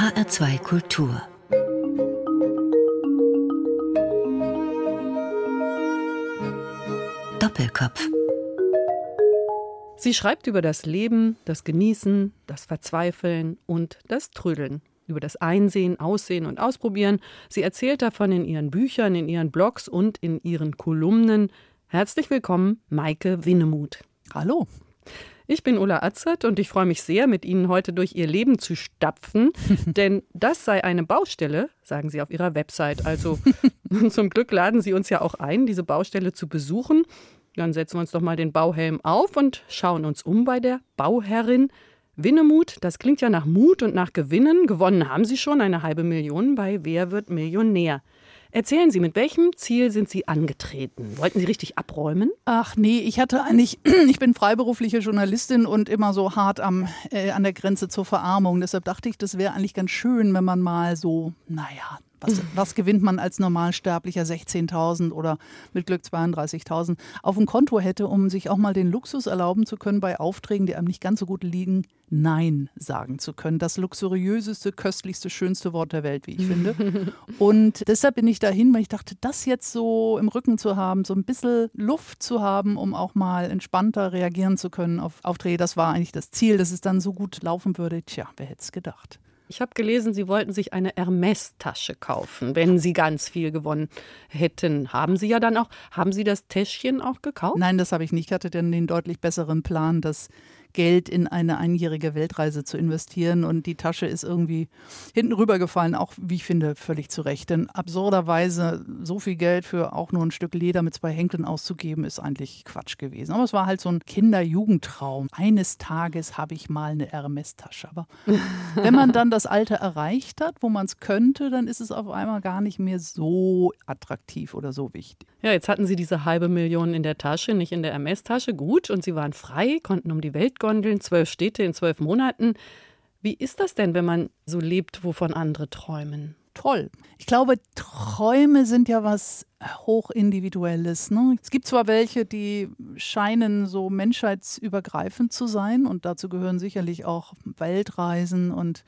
HR2 Kultur Doppelkopf Sie schreibt über das Leben, das Genießen, das Verzweifeln und das Trödeln. Über das Einsehen, Aussehen und Ausprobieren. Sie erzählt davon in ihren Büchern, in ihren Blogs und in ihren Kolumnen. Herzlich willkommen, Maike Winnemuth. Hallo. Ich bin Ulla Atzert und ich freue mich sehr, mit Ihnen heute durch Ihr Leben zu stapfen, denn das sei eine Baustelle, sagen Sie auf Ihrer Website. Also zum Glück laden Sie uns ja auch ein, diese Baustelle zu besuchen. Dann setzen wir uns doch mal den Bauhelm auf und schauen uns um bei der Bauherrin. Winnemut, das klingt ja nach Mut und nach Gewinnen. Gewonnen haben Sie schon eine halbe Million bei Wer wird Millionär? Erzählen Sie, mit welchem Ziel sind Sie angetreten? Wollten Sie richtig abräumen? Ach nee, ich hatte eigentlich, ich bin freiberufliche Journalistin und immer so hart am, äh, an der Grenze zur Verarmung. Deshalb dachte ich, das wäre eigentlich ganz schön, wenn man mal so, naja, was, was, gewinnt man als Normalsterblicher 16.000 oder mit Glück 32.000 auf dem Konto hätte, um sich auch mal den Luxus erlauben zu können, bei Aufträgen, die einem nicht ganz so gut liegen, Nein sagen zu können. Das luxuriöseste, köstlichste, schönste Wort der Welt, wie ich finde. Und deshalb bin ich dahin, weil ich dachte, das jetzt so im Rücken zu haben, so ein bisschen Luft zu haben, um auch mal entspannter reagieren zu können auf Aufträge, das war eigentlich das Ziel, dass es dann so gut laufen würde. Tja, wer hätte es gedacht? Ich habe gelesen, Sie wollten sich eine Hermes-Tasche kaufen, wenn Sie ganz viel gewonnen hätten. Haben Sie ja dann auch, haben Sie das Täschchen auch gekauft? Nein, das habe ich nicht. Ich hatte dann den deutlich besseren Plan, dass Geld in eine einjährige Weltreise zu investieren. Und die Tasche ist irgendwie hinten rübergefallen, auch wie ich finde, völlig zu Recht. Denn absurderweise so viel Geld für auch nur ein Stück Leder mit zwei Henkeln auszugeben, ist eigentlich Quatsch gewesen. Aber es war halt so ein Kinder-Jugendtraum. Eines Tages habe ich mal eine Hermes-Tasche. Aber wenn man dann das Alter erreicht hat, wo man es könnte, dann ist es auf einmal gar nicht mehr so attraktiv oder so wichtig. Ja, jetzt hatten Sie diese halbe Million in der Tasche, nicht in der Hermes-Tasche. Gut, und Sie waren frei, konnten um die Welt Gondeln, zwölf Städte in zwölf Monaten. Wie ist das denn, wenn man so lebt, wovon andere träumen? Toll. Ich glaube, Träume sind ja was hochindividuelles. Ne? Es gibt zwar welche, die scheinen so menschheitsübergreifend zu sein und dazu gehören sicherlich auch Weltreisen und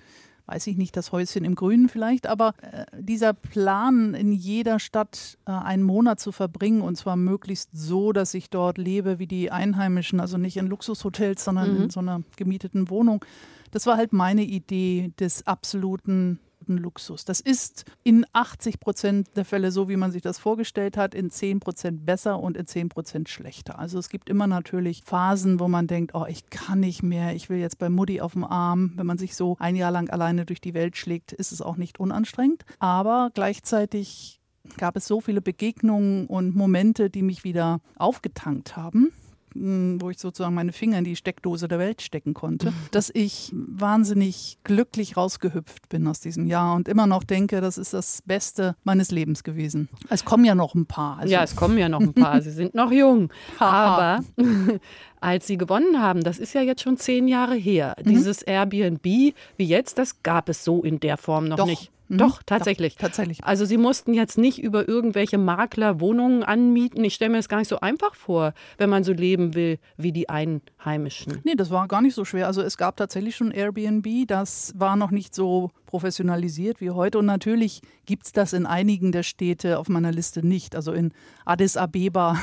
weiß ich nicht, das Häuschen im Grünen vielleicht, aber äh, dieser Plan, in jeder Stadt äh, einen Monat zu verbringen und zwar möglichst so, dass ich dort lebe wie die Einheimischen, also nicht in Luxushotels, sondern mhm. in so einer gemieteten Wohnung, das war halt meine Idee des absoluten absoluten Luxus. Das ist in 80 Prozent der Fälle so, wie man sich das vorgestellt hat, in 10 Prozent besser und in 10 Prozent schlechter. Also es gibt immer natürlich Phasen, wo man denkt, oh, ich kann nicht mehr, ich will jetzt bei Mutti auf dem Arm. Wenn man sich so ein Jahr lang alleine durch die Welt schlägt, ist es auch nicht unanstrengend. Aber gleichzeitig gab es so viele Begegnungen und Momente, die mich wieder aufgetankt haben wo ich sozusagen meine Finger in die Steckdose der Welt stecken konnte, mhm. dass ich wahnsinnig glücklich rausgehüpft bin aus diesem Jahr und immer noch denke, das ist das Beste meines Lebens gewesen. Es kommen ja noch ein paar. Also ja, es kommen ja noch ein paar. Sie sind noch jung. Aber als Sie gewonnen haben, das ist ja jetzt schon zehn Jahre her, mhm. dieses Airbnb wie jetzt, das gab es so in der Form noch Doch. nicht. Mhm. Doch, tatsächlich. Doch, tatsächlich. Also Sie mussten jetzt nicht über irgendwelche Makler Wohnungen anmieten. Ich stelle mir das gar nicht so einfach vor, wenn man so leben will wie die Einheimischen. Nee, das war gar nicht so schwer. Also es gab tatsächlich schon Airbnb. Das war noch nicht so professionalisiert wie heute. Und natürlich gibt es das in einigen der Städte auf meiner Liste nicht. Also in Addis Abeba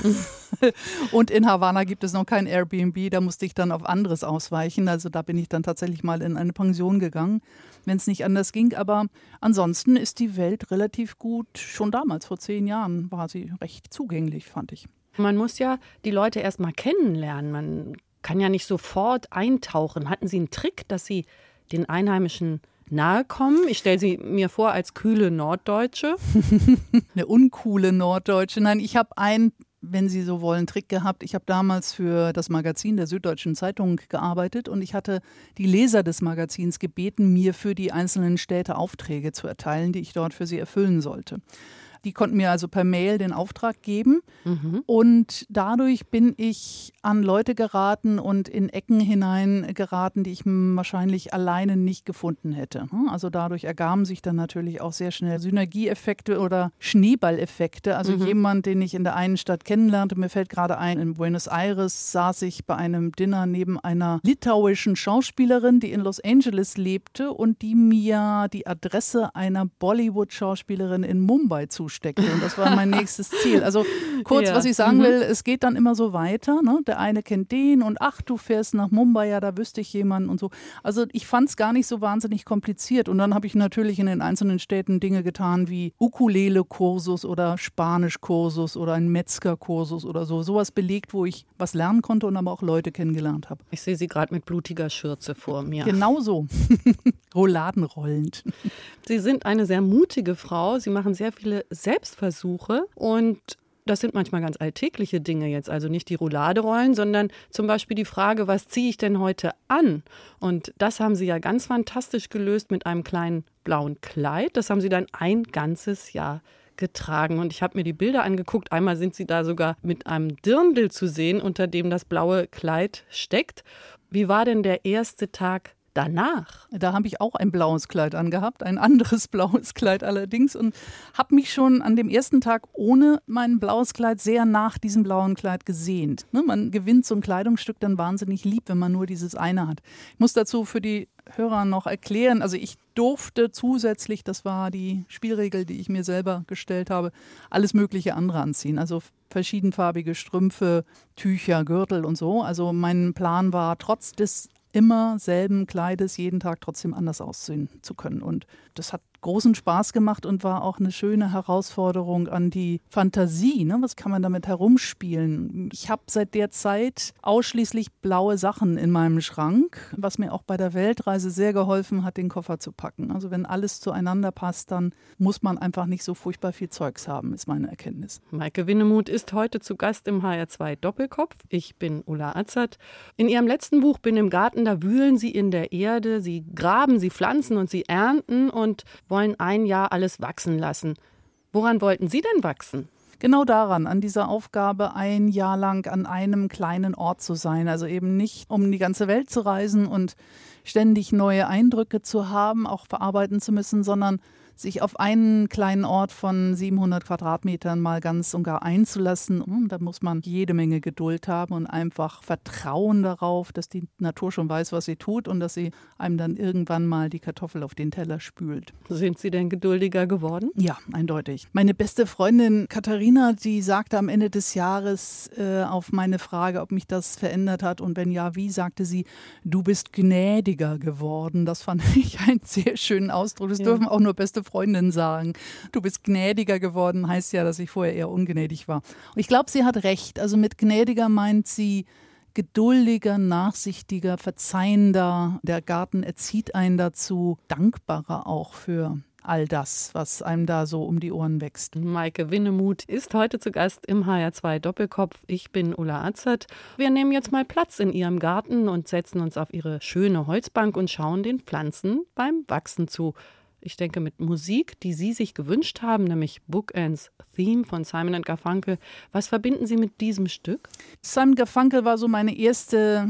und in Havanna gibt es noch kein Airbnb. Da musste ich dann auf anderes ausweichen. Also da bin ich dann tatsächlich mal in eine Pension gegangen, wenn es nicht anders ging. Aber ansonsten ist die Welt relativ gut. Schon damals, vor zehn Jahren, war sie recht zugänglich, fand ich. Man muss ja die Leute erst mal kennenlernen. Man kann ja nicht sofort eintauchen. Hatten Sie einen Trick, dass Sie den Einheimischen nahe kommen. Ich stelle sie mir vor als kühle Norddeutsche. Eine uncoole Norddeutsche. Nein, ich habe einen, wenn Sie so wollen, Trick gehabt. Ich habe damals für das Magazin der Süddeutschen Zeitung gearbeitet und ich hatte die Leser des Magazins gebeten, mir für die einzelnen Städte Aufträge zu erteilen, die ich dort für sie erfüllen sollte. Die konnten mir also per Mail den Auftrag geben. Mhm. Und dadurch bin ich an Leute geraten und in Ecken hinein geraten, die ich wahrscheinlich alleine nicht gefunden hätte. Also dadurch ergaben sich dann natürlich auch sehr schnell Synergieeffekte oder Schneeballeffekte. Also mhm. jemand, den ich in der einen Stadt kennenlernte, mir fällt gerade ein, in Buenos Aires saß ich bei einem Dinner neben einer litauischen Schauspielerin, die in Los Angeles lebte und die mir die Adresse einer Bollywood-Schauspielerin in Mumbai zusteckte. Und das war mein nächstes Ziel. Also kurz, ja. was ich sagen mhm. will, es geht dann immer so weiter. Ne? Der eine kennt den und ach, du fährst nach Mumbai, ja, da wüsste ich jemanden und so. Also ich fand es gar nicht so wahnsinnig kompliziert. Und dann habe ich natürlich in den einzelnen Städten Dinge getan wie Ukulele-Kursus oder Spanisch-Kursus oder ein Metzger-Kursus oder so. Sowas belegt, wo ich was lernen konnte und aber auch Leute kennengelernt habe. Ich sehe Sie gerade mit blutiger Schürze vor mir. Genau so. Rouladenrollend. Sie sind eine sehr mutige Frau. Sie machen sehr viele Selbstversuche und das sind manchmal ganz alltägliche Dinge jetzt, also nicht die Rouladerollen, sondern zum Beispiel die Frage, was ziehe ich denn heute an? Und das haben Sie ja ganz fantastisch gelöst mit einem kleinen blauen Kleid. Das haben Sie dann ein ganzes Jahr getragen. Und ich habe mir die Bilder angeguckt. Einmal sind Sie da sogar mit einem Dirndl zu sehen, unter dem das blaue Kleid steckt. Wie war denn der erste Tag danach? Da habe ich auch ein blaues Kleid angehabt, ein anderes blaues Kleid allerdings und habe mich schon an dem ersten Tag ohne mein blaues Kleid sehr nach diesem blauen Kleid gesehnt. Ne, man gewinnt so ein Kleidungsstück dann wahnsinnig lieb, wenn man nur dieses eine hat. Ich muss dazu für die Hörer noch erklären, also ich durfte zusätzlich, das war die Spielregel, die ich mir selber gestellt habe, alles mögliche andere anziehen. Also verschiedenfarbige Strümpfe, Tücher, Gürtel und so. Also mein Plan war, trotz des immer selben Kleides jeden Tag trotzdem anders aussehen zu können. Und das hat großen Spaß gemacht und war auch eine schöne Herausforderung an die Fantasie. Ne? Was kann man damit herumspielen? Ich habe seit der Zeit ausschließlich blaue Sachen in meinem Schrank, was mir auch bei der Weltreise sehr geholfen hat, den Koffer zu packen. Also wenn alles zueinander passt, dann muss man einfach nicht so furchtbar viel Zeugs haben, ist meine Erkenntnis. Maike Winnemuth ist heute zu Gast im HR2 Doppelkopf. Ich bin Ulla Azert. In ihrem letzten Buch Bin im Garten, da wühlen sie in der Erde, sie graben, sie pflanzen und sie ernten und wollen ein Jahr alles wachsen lassen. Woran wollten Sie denn wachsen? Genau daran, an dieser Aufgabe, ein Jahr lang an einem kleinen Ort zu sein. Also eben nicht, um die ganze Welt zu reisen und ständig neue Eindrücke zu haben, auch verarbeiten zu müssen, sondern sich auf einen kleinen Ort von 700 Quadratmetern mal ganz und gar einzulassen, hm, da muss man jede Menge Geduld haben und einfach Vertrauen darauf, dass die Natur schon weiß, was sie tut und dass sie einem dann irgendwann mal die Kartoffel auf den Teller spült. Sind Sie denn geduldiger geworden? Ja, eindeutig. Meine beste Freundin Katharina, die sagte am Ende des Jahres äh, auf meine Frage, ob mich das verändert hat und wenn ja, wie, sagte sie, du bist gnädiger geworden. Das fand ich einen sehr schönen Ausdruck. Das ja. dürfen auch nur beste Freundin sagen. Du bist gnädiger geworden, heißt ja, dass ich vorher eher ungnädig war. Und ich glaube, sie hat recht. Also mit gnädiger meint sie geduldiger, nachsichtiger, verzeihender. Der Garten erzieht einen dazu, dankbarer auch für all das, was einem da so um die Ohren wächst. Maike Winnemuth ist heute zu Gast im HR2 Doppelkopf. Ich bin Ulla Azert. Wir nehmen jetzt mal Platz in ihrem Garten und setzen uns auf ihre schöne Holzbank und schauen den Pflanzen beim Wachsen zu ich denke, mit Musik, die Sie sich gewünscht haben, nämlich Bookends Theme von Simon Garfunkel. Was verbinden Sie mit diesem Stück? Simon Garfunkel war so meine erste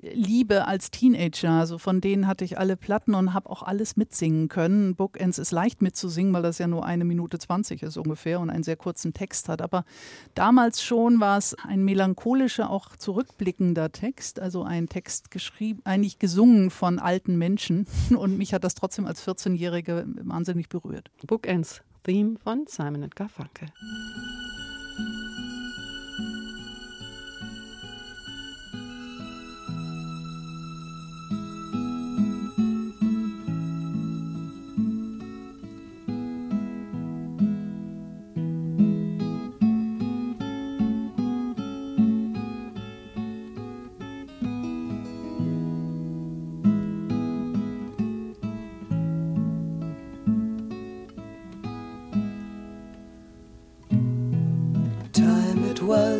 Liebe als Teenager. Also von denen hatte ich alle Platten und habe auch alles mitsingen können. Bookends ist leicht mitzusingen, weil das ja nur eine Minute zwanzig ist ungefähr und einen sehr kurzen Text hat. Aber damals schon war es ein melancholischer, auch zurückblickender Text. Also ein Text geschrieben, eigentlich gesungen von alten Menschen. Und mich hat das trotzdem als 14-Jährige wahnsinnig berührt. Bookends Theme von Simon Garfunkel.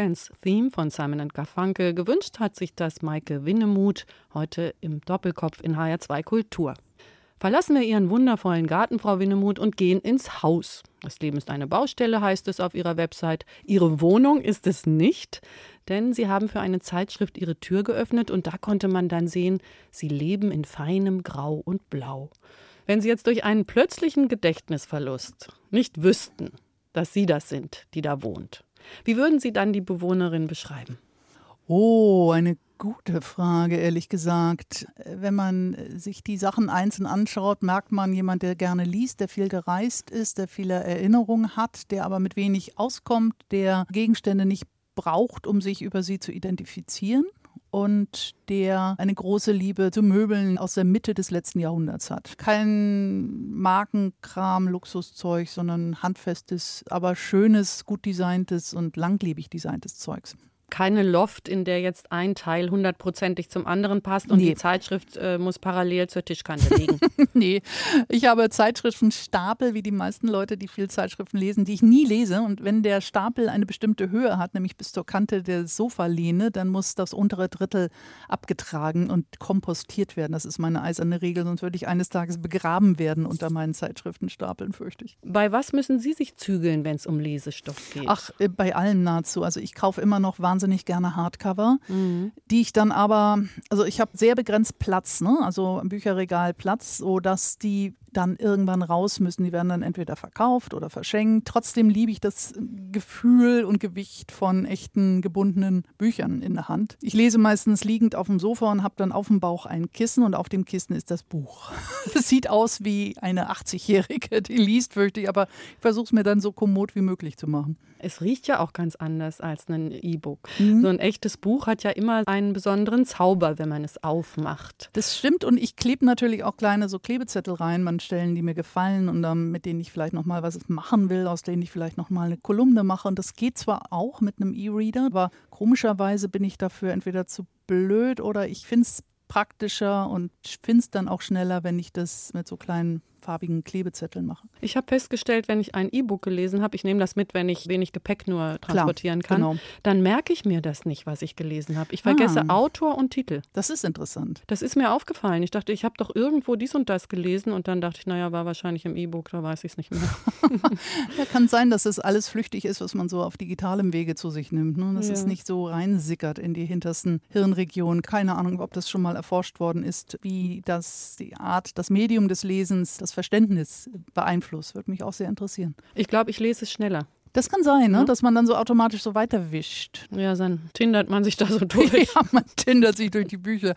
Bookends Theme von Simon Garfunkel. Gewünscht hat sich das Maike Winnemuth heute im Doppelkopf in HR2 Kultur. Verlassen wir Ihren wundervollen Garten, Frau Winnemuth, und gehen ins Haus. Das Leben ist eine Baustelle, heißt es auf Ihrer Website. Ihre Wohnung ist es nicht, denn Sie haben für eine Zeitschrift Ihre Tür geöffnet und da konnte man dann sehen, Sie leben in feinem Grau und Blau. Wenn Sie jetzt durch einen plötzlichen Gedächtnisverlust nicht wüssten, dass Sie das sind, die da wohnt, wie würden Sie dann die Bewohnerin beschreiben? Oh, eine gute Frage, ehrlich gesagt. Wenn man sich die Sachen einzeln anschaut, merkt man jemand, der gerne liest, der viel gereist ist, der viele Erinnerungen hat, der aber mit wenig auskommt, der Gegenstände nicht braucht, um sich über sie zu identifizieren und der eine große Liebe zu Möbeln aus der Mitte des letzten Jahrhunderts hat. Kein Markenkram, Luxuszeug, sondern handfestes, aber schönes, gut designtes und langlebig designtes Zeugs keine Loft, in der jetzt ein Teil hundertprozentig zum anderen passt und nee. die Zeitschrift äh, muss parallel zur Tischkante liegen. nee, ich habe Zeitschriftenstapel, wie die meisten Leute, die viel Zeitschriften lesen, die ich nie lese. Und wenn der Stapel eine bestimmte Höhe hat, nämlich bis zur Kante der Sofalehne, dann muss das untere Drittel abgetragen und kompostiert werden. Das ist meine eiserne Regel, sonst würde ich eines Tages begraben werden unter meinen Zeitschriftenstapeln, fürchte ich. Bei was müssen Sie sich zügeln, wenn es um Lesestoff geht? Ach, äh, bei allem nahezu. Also ich kaufe immer noch wahnsinnig wahnsinnig gerne Hardcover, mhm. die ich dann aber, also ich habe sehr begrenzt Platz, ne? also im Bücherregal Platz, sodass die dann irgendwann raus müssen. Die werden dann entweder verkauft oder verschenkt. Trotzdem liebe ich das Gefühl und Gewicht von echten gebundenen Büchern in der Hand. Ich lese meistens liegend auf dem Sofa und habe dann auf dem Bauch ein Kissen und auf dem Kissen ist das Buch. Es sieht aus wie eine 80-Jährige, die liest, fürchte ich, aber ich versuche es mir dann so kommod wie möglich zu machen. Es riecht ja auch ganz anders als ein E-Book. Mhm. So ein echtes Buch hat ja immer einen besonderen Zauber, wenn man es aufmacht. Das stimmt und ich klebe natürlich auch kleine so Klebezettel rein. Man Stellen, die mir gefallen und ähm, mit denen ich vielleicht noch mal was machen will, aus denen ich vielleicht noch mal eine Kolumne mache. Und das geht zwar auch mit einem E-Reader, aber komischerweise bin ich dafür entweder zu blöd oder ich finde es praktischer und finde es dann auch schneller, wenn ich das mit so kleinen farbigen Klebezetteln mache. Ich habe festgestellt, wenn ich ein E-Book gelesen habe, ich nehme das mit, wenn ich wenig Gepäck nur transportieren Klar, kann, genau. dann merke ich mir das nicht, was ich gelesen habe. Ich vergesse ah, Autor und Titel. Das ist interessant. Das ist mir aufgefallen. Ich dachte, ich habe doch irgendwo dies und das gelesen und dann dachte ich, naja, war wahrscheinlich im E-Book, da weiß ich es nicht mehr. ja, kann sein, dass es alles flüchtig ist, was man so auf digitalem Wege zu sich nimmt. Ne? Dass ja. es nicht so reinsickert in die hintersten Hirnregionen. Keine Ahnung, ob das schon mal erforscht worden ist, wie das die Art, das Medium des Lesens, das Verständnis beeinflusst. Würde mich auch sehr interessieren. Ich glaube, ich lese es schneller. Das kann sein, ne? Ja. dass man dann so automatisch so weiterwischt. Ja, dann tindert man sich da so durch. ja, man tindert sich durch die Bücher.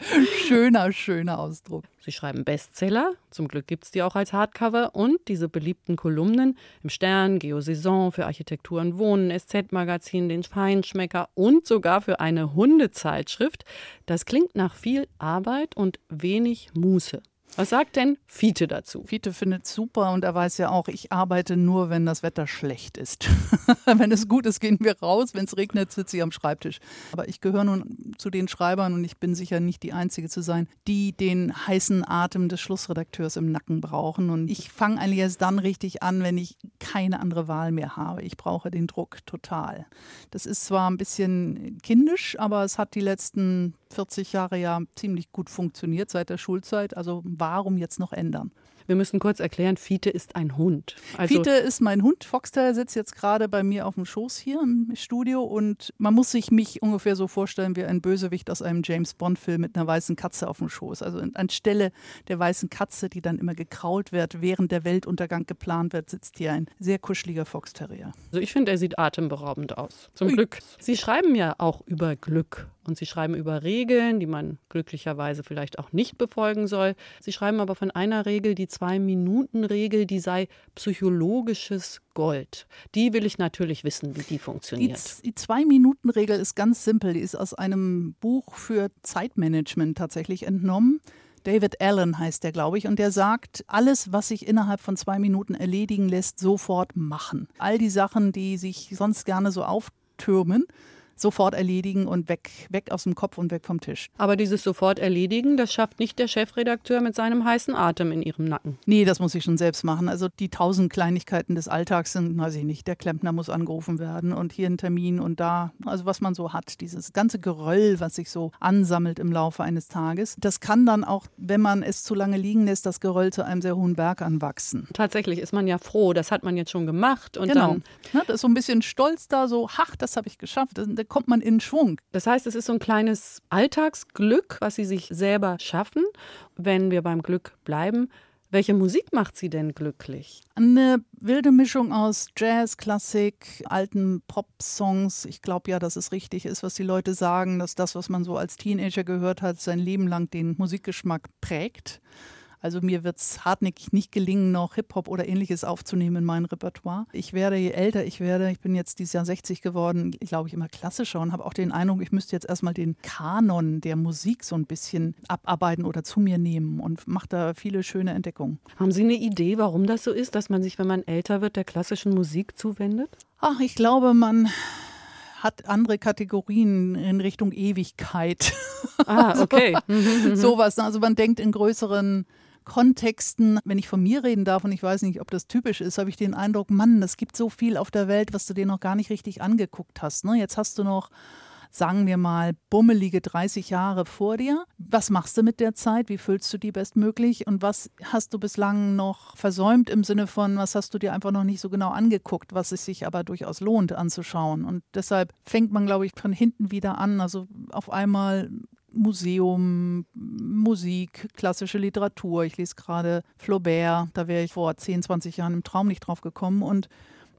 Schöner, schöner Ausdruck. Sie schreiben Bestseller, zum Glück gibt es die auch als Hardcover und diese beliebten Kolumnen im Stern, Geosaison, für Architektur und Wohnen, SZ-Magazin, den Feinschmecker und sogar für eine Hundezeitschrift. Das klingt nach viel Arbeit und wenig Muße. Was sagt denn Fiete dazu? Fiete findet super und er weiß ja auch, ich arbeite nur, wenn das Wetter schlecht ist. wenn es gut ist, gehen wir raus. Wenn es regnet, sitze ich am Schreibtisch. Aber ich gehöre nun zu den Schreibern und ich bin sicher nicht die Einzige zu sein, die den heißen Atem des Schlussredakteurs im Nacken brauchen. Und ich fange eigentlich erst dann richtig an, wenn ich keine andere Wahl mehr habe. Ich brauche den Druck total. Das ist zwar ein bisschen kindisch, aber es hat die letzten 40 Jahre ja ziemlich gut funktioniert seit der Schulzeit. Also warum jetzt noch ändern? Wir müssen kurz erklären, Fiete ist ein Hund. Also Fiete ist mein Hund. Foxtail sitzt jetzt gerade bei mir auf dem Schoß hier im Studio und man muss sich mich ungefähr so vorstellen wie ein Bösewicht aus einem James Bond-Film mit einer weißen Katze auf dem Schoß. Also anstelle der weißen Katze, die dann immer gekrault wird, während der Weltuntergang geplant wird, sitzt hier ein sehr kuscheliger Foxterrier. Also ich finde, er sieht atemberaubend aus. Zum. Glück. Sie schreiben ja auch über Glück Und Sie schreiben über Regeln, die man glücklicherweise vielleicht auch nicht befolgen soll. Sie schreiben aber von einer Regel, die Zwei-Minuten-Regel, die sei psychologisches Gold. Die will ich natürlich wissen, wie die funktioniert. Die, die Zwei-Minuten-Regel ist ganz simpel. Die ist aus einem Buch für Zeitmanagement tatsächlich entnommen. David Allen heißt der, glaube ich, und der sagt, alles, was sich innerhalb von zwei Minuten erledigen lässt, sofort machen. All die Sachen, die sich sonst gerne so auftürmen, sofort erledigen und weg, weg aus dem Kopf und weg vom Tisch. Aber dieses sofort erledigen, das schafft nicht der Chefredakteur mit seinem heißen Atem in ihrem Nacken. Nee, das muss ich schon selbst machen. Also die tausend Kleinigkeiten des Alltags sind, weiß ich nicht, der Klempner muss angerufen werden und hier ein Termin und da, also was man so hat, dieses ganze Geröll, was sich so ansammelt im Laufe eines Tages, das kann dann auch, wenn man es zu lange liegen lässt, das Geröll zu einem sehr hohen Berg anwachsen. Tatsächlich ist man ja froh, das hat man jetzt schon gemacht und genau. dann. Ja, da ist so ein bisschen Stolz da, so, ach, das habe ich geschafft. Da kommt man in Schwung. Das heißt, es ist so ein kleines Alltagsglück, was Sie sich selber schaffen. Wenn wir beim Glück bleiben, welche Musik macht Sie denn glücklich? Eine wilde Mischung aus Jazz, Klassik, alten Pop-Songs. Ich glaube ja, dass es richtig ist, was die Leute sagen, dass das, was man so als Teenager gehört hat, sein Leben lang den Musikgeschmack prägt. Also mir wird es hartnäckig nicht gelingen, noch Hip-Hop oder ähnliches aufzunehmen in mein Repertoire. Ich werde, je älter ich werde, ich bin jetzt dieses Jahr 60 geworden, glaube ich immer klassischer und habe auch den Eindruck, ich müsste jetzt erstmal den Kanon der Musik so ein bisschen abarbeiten oder zu mir nehmen und mache da viele schöne Entdeckungen. Haben Sie eine Idee, warum das so ist, dass man sich, wenn man älter wird, der klassischen Musik zuwendet? Ach, ich glaube, man hat andere Kategorien in Richtung Ewigkeit. Ah, okay. Sowas. Also man denkt in größeren Kontexten, wenn ich von mir reden darf und ich weiß nicht, ob das typisch ist, habe ich den Eindruck, Mann, es gibt so viel auf der Welt, was du dir noch gar nicht richtig angeguckt hast. Ne? Jetzt hast du noch sagen wir mal, bummelige 30 Jahre vor dir. Was machst du mit der Zeit? Wie füllst du die bestmöglich? Und was hast du bislang noch versäumt im Sinne von, was hast du dir einfach noch nicht so genau angeguckt, was es sich aber durchaus lohnt anzuschauen? Und deshalb fängt man, glaube ich, von hinten wieder an. Also auf einmal Museum, Musik, klassische Literatur. Ich lese gerade Flaubert, da wäre ich vor 10, 20 Jahren im Traum nicht drauf gekommen. Und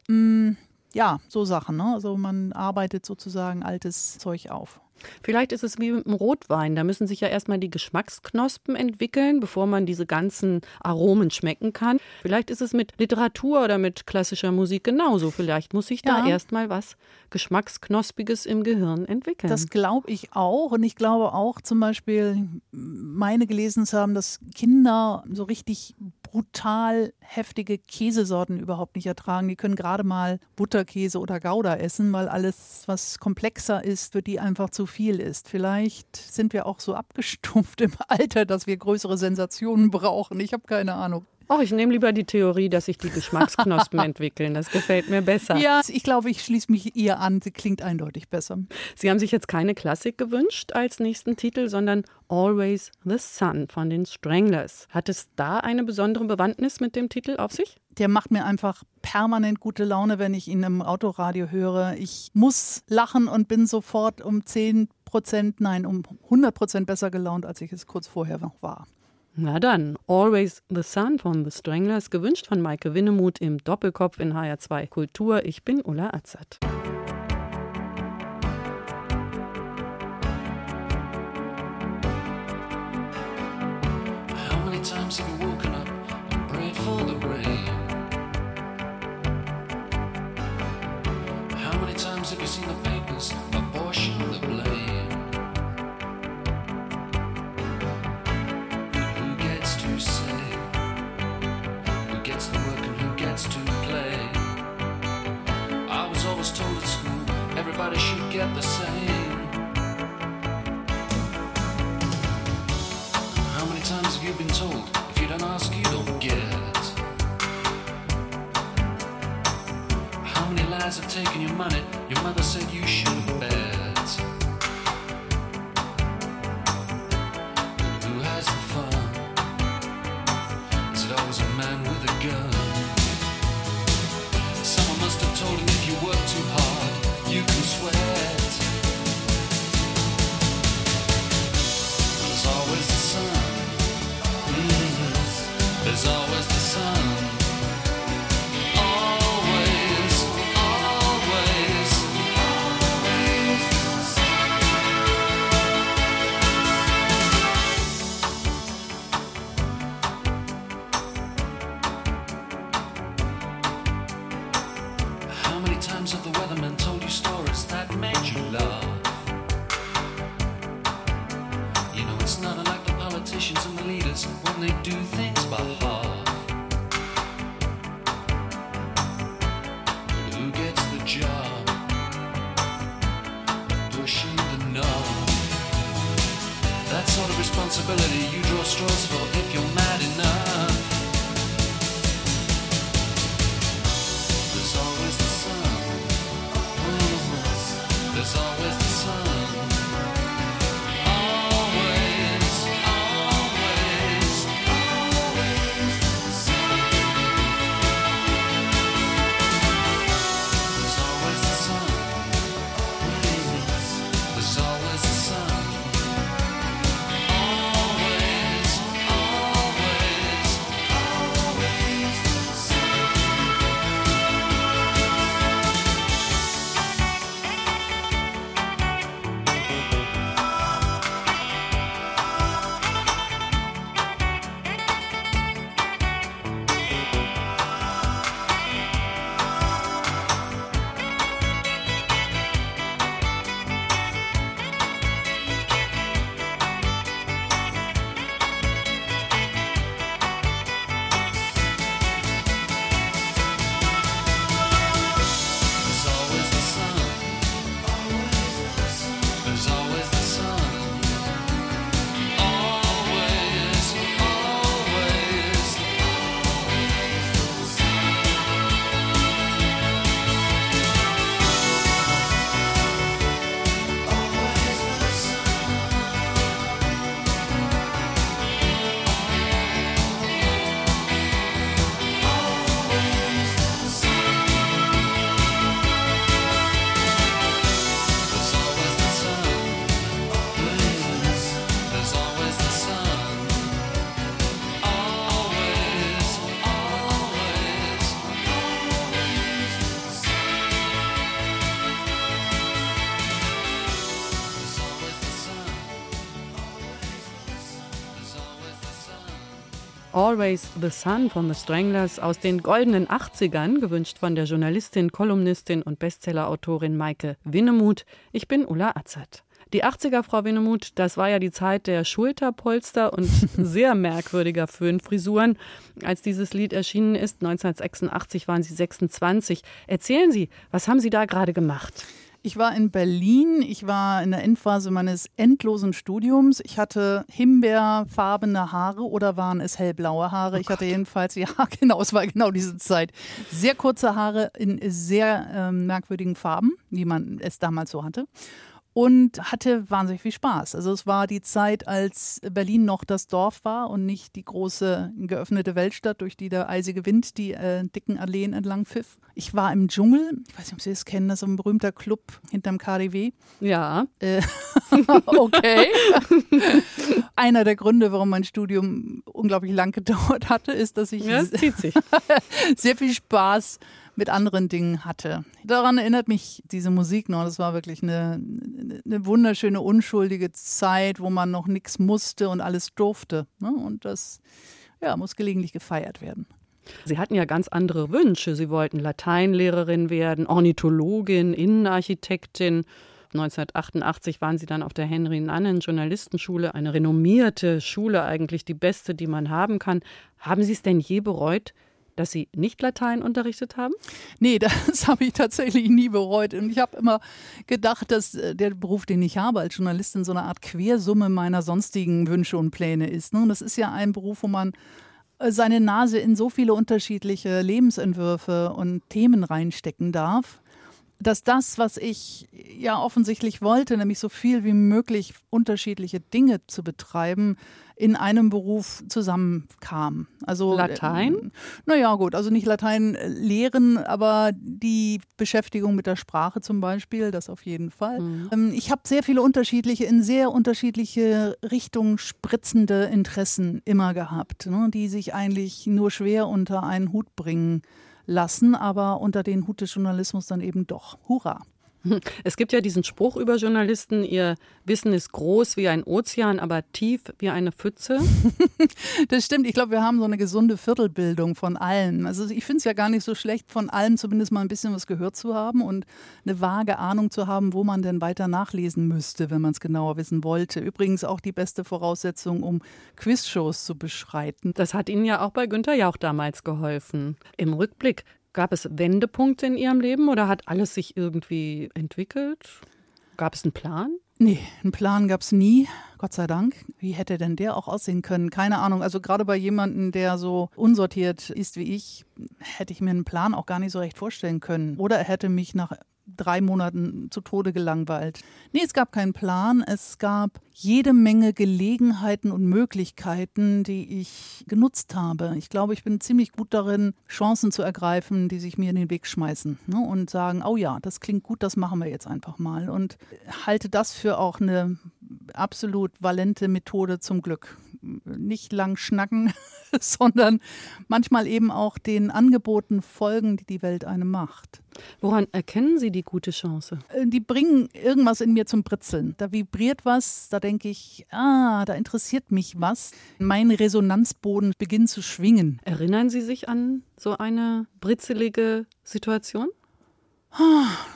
mh, mm, ja, so Sachen. Ne? Also man arbeitet sozusagen altes Zeug auf. Vielleicht ist es wie mit dem Rotwein. Da müssen sich ja erstmal die Geschmacksknospen entwickeln, bevor man diese ganzen Aromen schmecken kann. Vielleicht ist es mit Literatur oder mit klassischer Musik genauso. Vielleicht muss sich da ja. erstmal was Geschmacksknospiges im Gehirn entwickeln. Das glaube ich auch. Und ich glaube auch zum Beispiel, meine gelesen zu haben, dass Kinder so richtig brutal heftige Käsesorten überhaupt nicht ertragen. Die können gerade mal Butterkäse oder Gouda essen, weil alles, was komplexer ist, für die einfach zu viel ist. Vielleicht sind wir auch so abgestumpft im Alter, dass wir größere Sensationen brauchen. Ich habe keine Ahnung. Ach, ich nehme lieber die Theorie, dass sich die Geschmacksknospen entwickeln. Das gefällt mir besser. Ja, ich glaube, ich schließe mich ihr an. Sie klingt eindeutig besser. Sie haben sich jetzt keine Klassik gewünscht als nächsten Titel, sondern Always the Sun von den Stranglers. Hat es da eine besondere Bewandtnis mit dem Titel auf sich? Der macht mir einfach permanent gute Laune, wenn ich ihn im Autoradio höre. Ich muss lachen und bin sofort um 10 Prozent, nein, um 100 Prozent besser gelaunt, als ich es kurz vorher noch war. Na dann, Always the Sun von The Stranglers, gewünscht von Maike Winnemuth im Doppelkopf in HR2 Kultur. Ich bin Ulla Azad. Everybody should get the same. How many times have you been told if you don't ask, you don't get? How many lies have taken your money? Your mother said you should bet. Always the Sun von The Stranglers aus den goldenen 80ern, gewünscht von der Journalistin, Kolumnistin und Bestsellerautorin Maike Winnemuth. Ich bin Ulla Azad. Die 80er, Frau Winnemuth, das war ja die Zeit der Schulterpolster und sehr merkwürdiger Föhnfrisuren. Als dieses Lied erschienen ist, 1986, waren Sie 26. Erzählen Sie, was haben Sie da gerade gemacht? Ich war in Berlin, ich war in der Endphase meines endlosen Studiums. Ich hatte himbeerfarbene Haare oder waren es hellblaue Haare? ich hatte jedenfalls, ja genau, es war genau diese Zeit. Sehr kurze Haare in sehr ähm, merkwürdigen Farben, wie man es damals so hatte. Und hatte wahnsinnig viel Spaß. Also es war die Zeit, als Berlin noch das Dorf war und nicht die große geöffnete Weltstadt, durch die der eisige Wind die äh, dicken Alleen entlang pfiff. Ich war im Dschungel, ich weiß nicht, ob Sie das kennen, das ist ein berühmter Club hinterm KDW. Ja, Äh, okay. Einer der Gründe, warum mein Studium unglaublich lang gedauert hatte, ist, dass ich ja es sehr viel Spaß mit anderen Dingen hatte. Daran erinnert mich diese Musik noch. Das war wirklich eine, eine wunderschöne, unschuldige Zeit, wo man noch nichts musste und alles durfte. Ne? Und das ja, muss gelegentlich gefeiert werden. Sie hatten ja ganz andere Wünsche. Sie wollten Lateinlehrerin werden, Ornithologin, Innenarchitektin. 1988 waren Sie dann auf der Henry-Nannen Journalistenschule, eine renommierte Schule, eigentlich die beste, die man haben kann. Haben Sie es denn je bereut, dass Sie nicht Latein unterrichtet haben? Nee, das habe ich tatsächlich nie bereut. Und ich habe immer gedacht, dass äh, der Beruf, den ich habe als Journalistin, so eine Art Quersumme meiner sonstigen Wünsche und Pläne ist. ne? Und das ist ja ein Beruf, wo man äh, seine Nase in so viele unterschiedliche Lebensentwürfe und Themen reinstecken darf, dass das, was ich ja offensichtlich wollte, nämlich so viel wie möglich unterschiedliche Dinge zu betreiben, in einem Beruf zusammenkam. Also Latein? Äh, naja, gut, also nicht Latein äh, lehren, aber die Beschäftigung mit der Sprache zum Beispiel, das auf jeden Fall. Ähm, ich habe sehr viele unterschiedliche, in sehr unterschiedliche Richtungen spritzende Interessen immer gehabt, ne, die sich eigentlich nur schwer unter einen Hut bringen lassen, aber unter den Hut des Journalismus dann eben doch. Hurra! Es gibt ja diesen Spruch über Journalisten, ihr Wissen ist groß wie ein Ozean, aber tief wie eine Pfütze. Das stimmt. Ich glaube, wir haben so eine gesunde Viertelbildung von allem. Also ich finde es ja gar nicht so schlecht, von allem zumindest mal ein bisschen was gehört zu haben und eine vage Ahnung zu haben, wo man denn weiter nachlesen müsste, wenn man es genauer wissen wollte. Übrigens auch die beste Voraussetzung, um Quizshows zu beschreiten. Das hat Ihnen ja auch bei Günther Jauch damals geholfen. Im Rückblick, gab es Wendepunkte in Ihrem Leben oder hat alles sich irgendwie entwickelt? Gab es einen Plan? Nee, einen Plan gab es nie, Gott sei Dank. Wie hätte denn der auch aussehen können? Keine Ahnung. Also gerade bei jemandem, der so unsortiert ist wie ich, hätte ich mir einen Plan auch gar nicht so recht vorstellen können. Oder er hätte mich nach drei Monaten zu Tode gelangweilt. Nee, es gab keinen Plan. Es gab jede Menge Gelegenheiten und Möglichkeiten, die ich genutzt habe. Ich glaube, ich bin ziemlich gut darin, Chancen zu ergreifen, die sich mir in den Weg schmeißen ne? und sagen, oh ja, das klingt gut, das machen wir jetzt einfach mal. Und halte das für auch eine absolut valente Methode zum Glück. Nicht lang schnacken, sondern manchmal eben auch den Angeboten folgen, die die Welt einem macht. Woran erkennen Sie die gute Chance? Äh, Die bringen irgendwas in mir zum Britzeln. Da vibriert was, da denke ich, ah, da interessiert mich was. Mein Resonanzboden beginnt zu schwingen. Erinnern Sie sich an so eine britzelige Situation?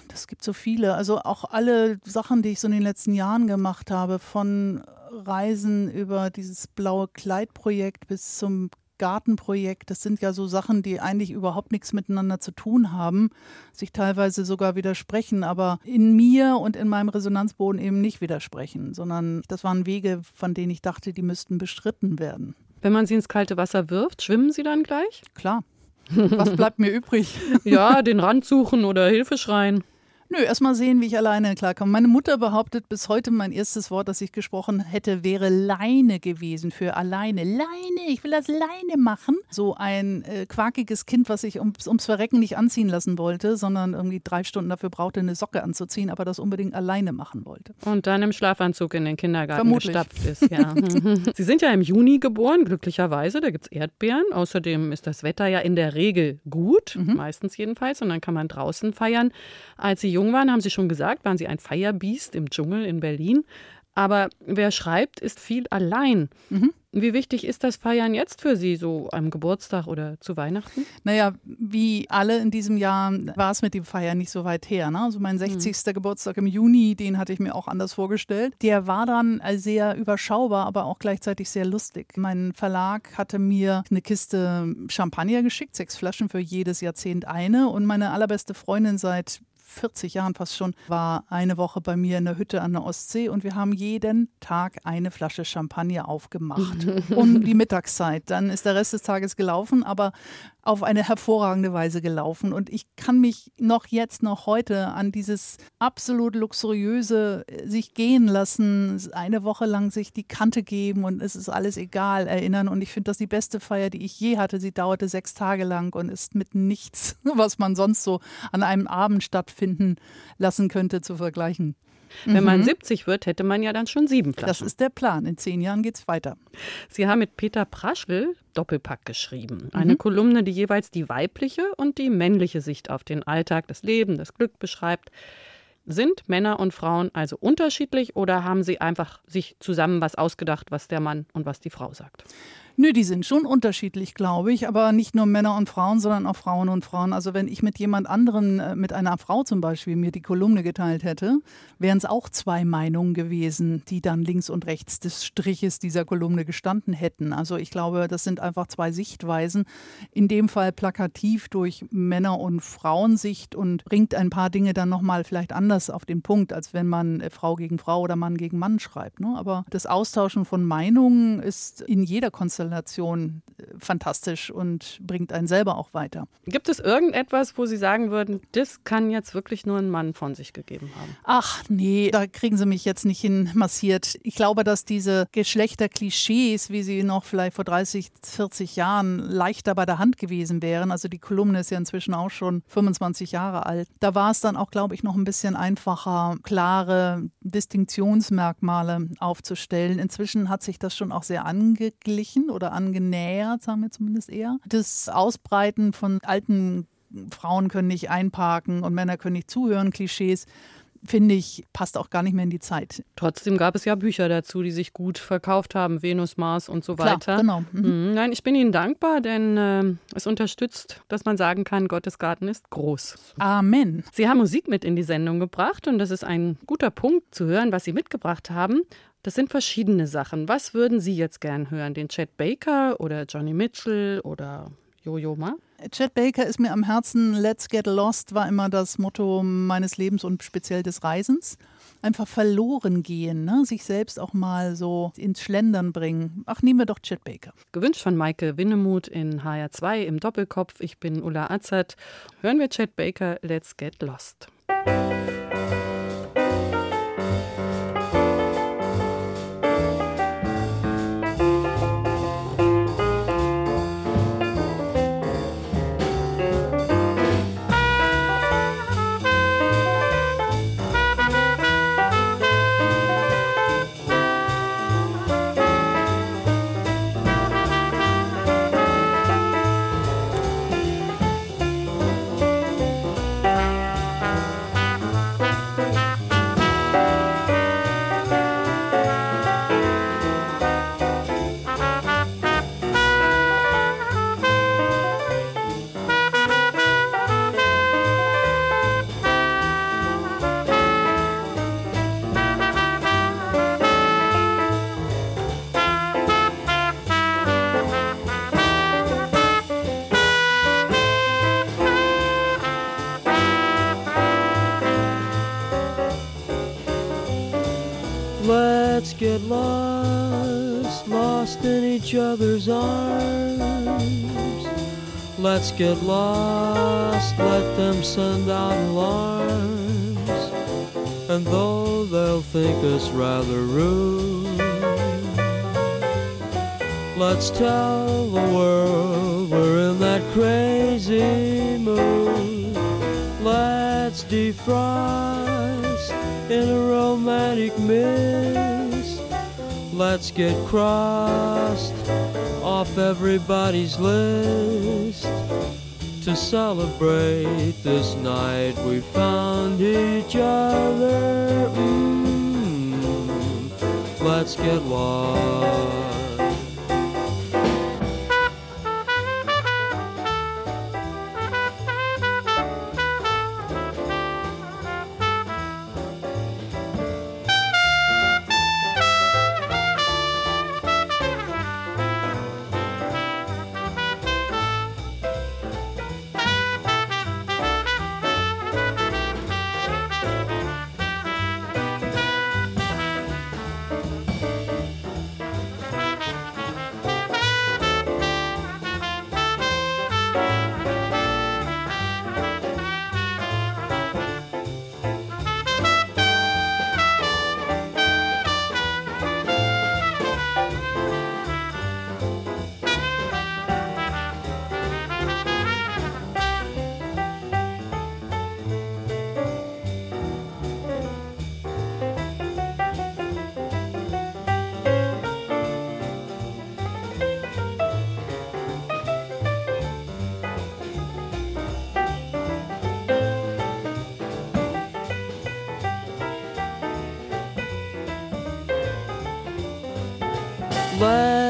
Das gibt so viele. Also auch alle Sachen, die ich so in den letzten Jahren gemacht habe, von Reisen über dieses blaue Kleidprojekt bis zum Gartenprojekt. Das sind ja so Sachen, die eigentlich überhaupt nichts miteinander zu tun haben, sich teilweise sogar widersprechen, aber in mir und in meinem Resonanzboden eben nicht widersprechen, sondern das waren Wege, von denen ich dachte, die müssten bestritten werden. Wenn man sie ins kalte Wasser wirft, schwimmen Sie dann gleich? Klar. Was bleibt mir übrig? Ja, den Rand suchen oder Hilfe schreien. Nö, erstmal sehen, wie ich alleine klarkomme. Meine Mutter behauptet bis heute, mein erstes Wort, das ich gesprochen hätte, wäre Leine gewesen für alleine. Leine, ich will das Leine machen. So ein äh, quakiges Kind, was sich ums, ums Verrecken nicht anziehen lassen wollte, sondern irgendwie drei Stunden dafür brauchte, eine Socke anzuziehen, aber das unbedingt alleine machen wollte. Und dann im Schlafanzug in den Kindergarten Vermutlich. gestapft ist. Ja. Sie sind ja im Juni geboren, glücklicherweise. Da gibt es Erdbeeren. Außerdem ist das Wetter ja in der Regel gut, meistens jedenfalls. Und dann kann man draußen feiern. Als Sie jung waren, haben Sie schon gesagt, waren Sie ein Feierbiest im Dschungel in Berlin. Aber wer schreibt, ist viel allein. Wie wichtig ist das Feiern jetzt für Sie, so am Geburtstag oder zu Weihnachten? Naja, wie alle in diesem Jahr war es mit dem Feiern nicht so weit her. Ne? Also mein 60. Geburtstag im Juni, den hatte ich mir auch anders vorgestellt. Der war dann sehr überschaubar, aber auch gleichzeitig sehr lustig. Mein Verlag hatte mir eine Kiste Champagner geschickt, sechs Flaschen für jedes Jahrzehnt eine. Und meine allerbeste Freundin seit 40 Jahren fast schon, war eine Woche bei mir in der Hütte an der Ostsee und wir haben jeden Tag eine Flasche Champagner aufgemacht. um die Mittagszeit. Dann ist der Rest des Tages gelaufen, aber auf eine hervorragende Weise gelaufen. Und ich kann mich noch jetzt, noch heute an dieses absolut luxuriöse äh, sich gehen lassen, eine Woche lang sich die Kante geben und es ist alles egal erinnern. Und ich finde das die beste Feier, die ich je hatte. Sie dauerte sechs Tage lang und ist mit nichts, was man sonst so an einem Abend stattfinden lassen könnte, zu vergleichen. Wenn man 70 wird, hätte man ja dann schon sieben Flaschen. Das ist der Plan. In zehn Jahren geht's weiter. Sie haben mit Peter Praschl Doppelpack geschrieben. Eine Kolumne, die jeweils die weibliche und die männliche Sicht auf den Alltag, das Leben, das Glück beschreibt. Sind Männer und Frauen also unterschiedlich oder haben sie einfach sich zusammen was ausgedacht, was der Mann und was die Frau sagt? Nö, die sind schon unterschiedlich, glaube ich, aber nicht nur Männer und Frauen, sondern auch Frauen und Frauen. Also wenn ich mit jemand anderem, äh, mit einer Frau zum Beispiel, mir die Kolumne geteilt hätte, wären es auch zwei Meinungen gewesen, die dann links und rechts des Striches dieser Kolumne gestanden hätten. Also ich glaube, das sind einfach zwei Sichtweisen, in dem Fall plakativ durch Männer- und Frauensicht und bringt ein paar Dinge dann nochmal vielleicht anders auf den Punkt, als wenn man äh, Frau gegen Frau oder Mann gegen Mann schreibt. Ne? Aber das Austauschen von Meinungen ist in jeder Konstellation äh, fantastisch und bringt einen selber auch weiter. Gibt es irgendetwas, wo Sie sagen würden, das kann jetzt wirklich nur ein Mann von sich gegeben haben? Ach nee, da kriegen Sie mich jetzt nicht hin massiert. Ich glaube, dass diese Geschlechterklischees, wie sie noch vielleicht vor 30, 40 Jahren leichter bei der Hand gewesen wären, also die Kolumne ist ja inzwischen auch schon 25 Jahre alt, da war es dann auch, glaube ich, noch ein bisschen einfacher, klare Distinktionsmerkmale aufzustellen. Inzwischen hat sich das schon auch sehr angeglichen oder angenähert, sagen wir zumindest eher. Das Ausbreiten von alten Frauen können nicht einparken und Männer können nicht zuhören, Klischees finde ich, passt auch gar nicht mehr in die Zeit. Trotzdem gab es ja Bücher dazu, die sich gut verkauft haben, Venus, Mars und so Klar, weiter. genau. Mhm. Mhm. Nein, ich bin Ihnen dankbar, denn äh, es unterstützt, dass man sagen kann, Gottes Garten ist groß. Amen. Sie haben Musik mit in die Sendung gebracht und das ist ein guter Punkt zu hören, was Sie mitgebracht haben. Das sind verschiedene Sachen. Was würden Sie jetzt gern hören? Den Chet Baker oder Johnny Mitchell oder Jojo Ma? Chet Baker ist mir am Herzen. Let's get lost war immer das Motto meines Lebens und speziell des Reisens. Einfach verloren gehen, ne? sich selbst auch mal so ins Schlendern bringen. Ach, nehmen wir doch Chet Baker. Gewünscht von Maike Winnemuth in HR2 im Doppelkopf. Ich bin Ulla Azad. Hören wir Chet Baker, Let's Get Lost. Let's get lost, let them send out alarms. And though they'll think us rather rude, let's tell the world we're in that crazy mood. Let's defrost in a romantic mist. Let's get crossed off everybody's list to celebrate this night we found each other. Mm, let's get lost.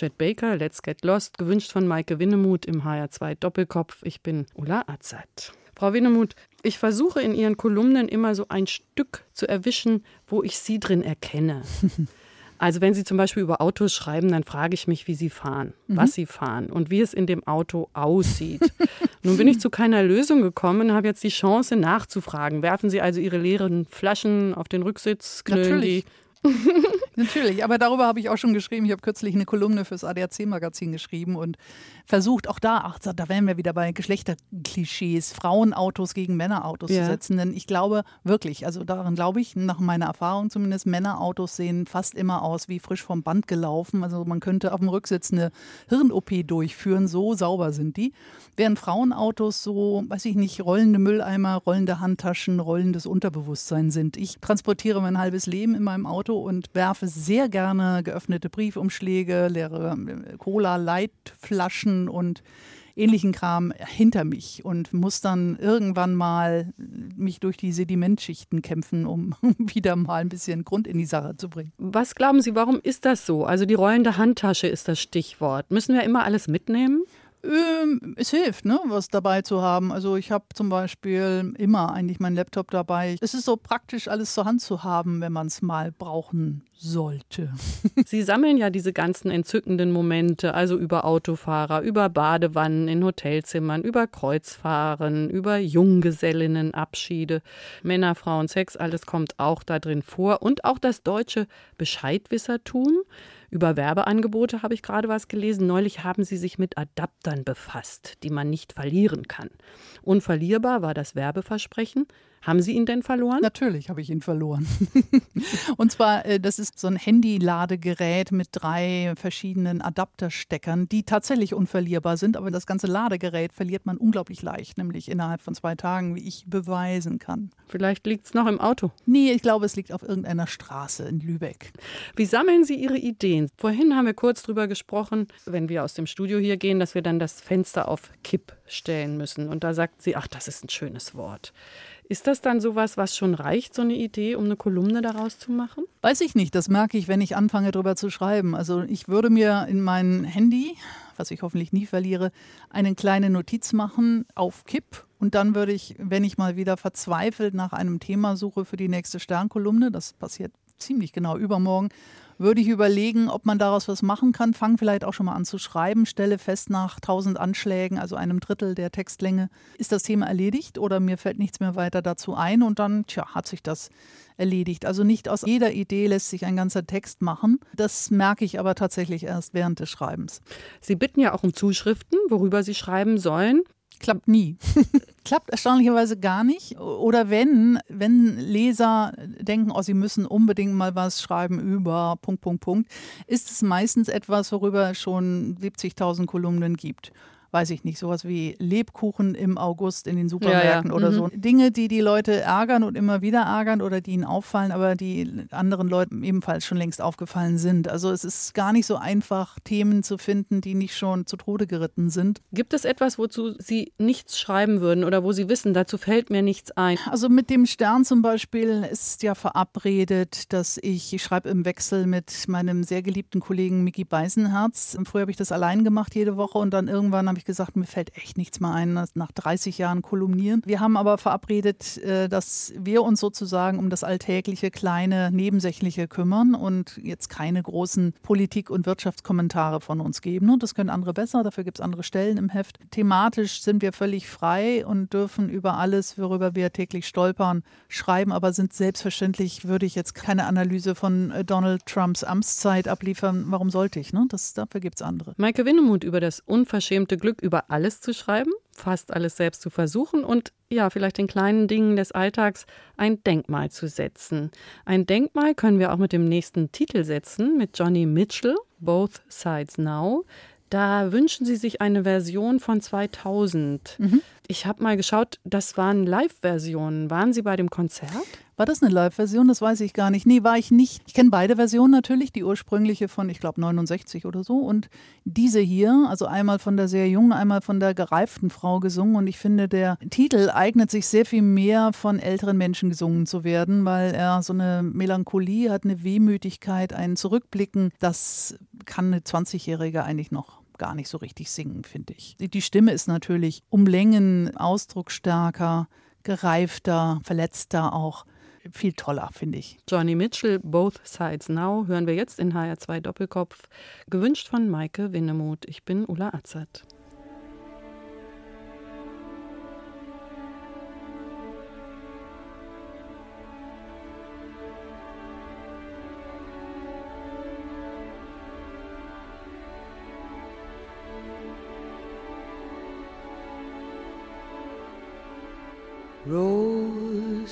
Chet Baker, Let's Get Lost, gewünscht von Maike Winnemuth im HR2 Doppelkopf. Ich bin Ulla Azad. Frau Winnemuth, ich versuche in Ihren Kolumnen immer so ein Stück zu erwischen, wo ich Sie drin erkenne. Also wenn Sie zum Beispiel über Autos schreiben, dann frage ich mich, wie Sie fahren, was Sie fahren und wie es in dem Auto aussieht. Nun bin ich zu keiner Lösung gekommen und habe jetzt die Chance nachzufragen. Werfen Sie also Ihre leeren Flaschen auf den Rücksitz, knüllen Natürlich. die Natürlich, aber darüber habe ich auch schon geschrieben. Ich habe kürzlich eine Kolumne fürs ADAC-Magazin geschrieben und versucht auch da, ach, da wären wir wieder bei Geschlechterklischees, Frauenautos gegen Männerautos Ja. zu setzen. Denn ich glaube wirklich, also daran glaube ich, nach meiner Erfahrung zumindest, Männerautos sehen fast immer aus wie frisch vom Band gelaufen. Also man könnte auf dem Rücksitz eine Hirn-OP durchführen, so sauber sind die. Während Frauenautos so, weiß ich nicht, rollende Mülleimer, rollende Handtaschen, rollendes Unterbewusstsein sind. Ich transportiere mein halbes Leben in meinem Auto und werfe sehr gerne geöffnete Briefumschläge, leere äh, Cola-Leitflaschen und ähnlichen Kram hinter mich und muss dann irgendwann mal mich durch die Sedimentschichten kämpfen, um wieder mal ein bisschen Grund in die Sache zu bringen. Was glauben Sie, warum ist das so? Also die rollende Handtasche ist das Stichwort. Müssen wir immer alles mitnehmen? Ähm, es hilft, ne, was dabei zu haben. Also ich habe zum Beispiel immer eigentlich meinen Laptop dabei. Es ist so praktisch, alles zur Hand zu haben, wenn man es mal brauchen sollte. Sie sammeln ja diese ganzen entzückenden Momente, also über Autofahrer, über Badewannen in Hotelzimmern, über Kreuzfahren, über Junggesellinnenabschiede, Männer, Frauen, Sex, alles kommt auch da drin vor. Und auch das deutsche Bescheidwissertum. Über Werbeangebote habe ich gerade was gelesen. Neulich haben sie sich mit Adaptern befasst, die man nicht verlieren kann. Unverlierbar war das Werbeversprechen. Haben Sie ihn denn verloren? Natürlich habe ich ihn verloren. Und zwar, äh, das ist so ein Handy-Ladegerät mit drei verschiedenen Adaptersteckern, die tatsächlich unverlierbar sind. Aber das ganze Ladegerät verliert man unglaublich leicht, nämlich innerhalb von zwei Tagen, wie ich beweisen kann. Vielleicht liegt es noch im Auto. Nee, ich glaube, es liegt auf irgendeiner Straße in Lübeck. Wie sammeln Sie Ihre Ideen? Vorhin haben wir kurz drüber gesprochen, wenn wir aus dem Studio hier gehen, dass wir dann das Fenster auf Kipp stellen müssen. Und da sagt sie, ach, das ist ein schönes Wort. Ist das dann sowas, was schon reicht, so eine Idee, um eine Kolumne daraus zu machen? Weiß ich nicht, das merke ich, wenn ich anfange, drüber zu schreiben. Also ich würde mir in mein Handy, was ich hoffentlich nie verliere, eine kleine Notiz machen auf Kipp. Und dann würde ich, wenn ich mal wieder verzweifelt nach einem Thema suche für die nächste Sternkolumne, das passiert ziemlich genau übermorgen, würde ich überlegen, ob man daraus was machen kann. Fang vielleicht auch schon mal an zu schreiben, stelle fest nach 1000 Anschlägen, also einem Drittel der Textlänge, ist das Thema erledigt oder mir fällt nichts mehr weiter dazu ein und dann, tja, hat sich das erledigt. Also nicht aus jeder Idee lässt sich ein ganzer Text machen. Das merke ich aber tatsächlich erst während des Schreibens. Sie bitten ja auch um Zuschriften, worüber Sie schreiben sollen. Klappt nie. Klappt erstaunlicherweise gar nicht. Oder wenn, wenn Leser denken, oh, sie müssen unbedingt mal was schreiben über Punkt, Punkt, Punkt, ist es meistens etwas, worüber es schon 70.000 Kolumnen gibt. Weiß ich nicht, sowas wie Lebkuchen im August in den Supermärkten Ja, ja. oder Mhm. so. Dinge, die die Leute ärgern und immer wieder ärgern oder die ihnen auffallen, aber die anderen Leuten ebenfalls schon längst aufgefallen sind. Also es ist gar nicht so einfach, Themen zu finden, die nicht schon zu Tode geritten sind. Gibt es etwas, wozu Sie nichts schreiben würden oder wo Sie wissen, dazu fällt mir nichts ein? Also mit dem Stern zum Beispiel ist ja verabredet, dass ich, ich schreibe im Wechsel mit meinem sehr geliebten Kollegen Mickey Beisenherz. Früher habe ich das allein gemacht jede Woche und dann irgendwann habe ich gesagt, mir fällt echt nichts mehr ein, nach 30 Jahren kolumnieren. Wir haben aber verabredet, äh, dass wir uns sozusagen um das alltägliche, kleine, nebensächliche kümmern und jetzt keine großen Politik- und Wirtschaftskommentare von uns geben. Und das können andere besser, dafür gibt es andere Stellen im Heft. Thematisch sind wir völlig frei und dürfen über alles, worüber wir täglich stolpern, schreiben, aber sind selbstverständlich, würde ich jetzt keine Analyse von äh, Donald Trumps Amtszeit abliefern. Warum sollte ich? Ne? Das, dafür gibt es andere. Maike Winnemuth über das unverschämte Glück, über alles zu schreiben, fast alles selbst zu versuchen und ja, vielleicht den kleinen Dingen des Alltags ein Denkmal zu setzen. Ein Denkmal können wir auch mit dem nächsten Titel setzen, mit Johnny Mitchell, Both Sides Now. Da wünschen Sie sich eine Version von 2000. Ich habe mal geschaut, das waren Live-Versionen. Waren Sie bei dem Konzert? War das eine Live-Version? Das weiß ich gar nicht. Nee, war ich nicht. Ich kenne beide Versionen natürlich, die ursprüngliche von, ich glaube, 69 oder so. Und diese hier, also einmal von der sehr jungen, einmal von der gereiften Frau gesungen. Und ich finde, der Titel eignet sich sehr viel mehr von älteren Menschen gesungen zu werden, weil er so eine Melancholie hat, eine Wehmütigkeit, ein Zurückblicken. Das kann eine 20-Jährige eigentlich noch gar nicht so richtig singen, finde ich. Die- Stimme ist natürlich um Längen ausdrucksstärker, gereifter, verletzter auch. Viel toller, finde ich. Johnny Mitchell, Both Sides Now, hören wir jetzt in HR2 Doppelkopf. Gewünscht von Maike Winnemuth. Ich bin Ulla Azert.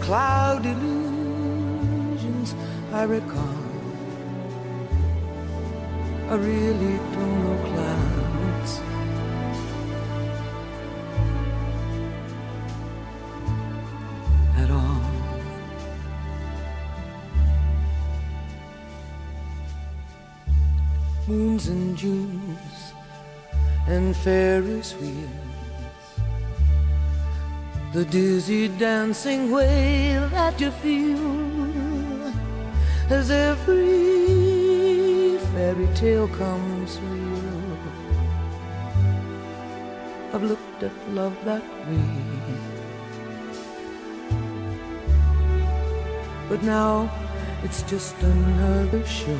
cloud illusions I recall. I really don't know clouds. At all. moons and Junes and Ferris wheels. The dizzy dancing way that you feel as every fairy tale comes real. I've looked at love that way. But now it's just another show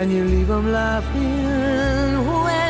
and you leave them laughing when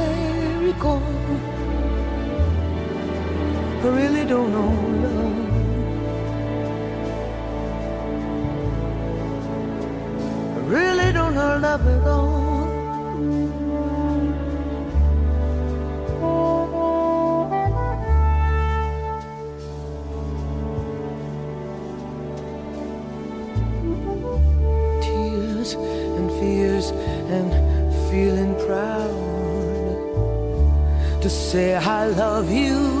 I really don't know love. I really don't know love at all. Tears and fears and feeling proud to say I love you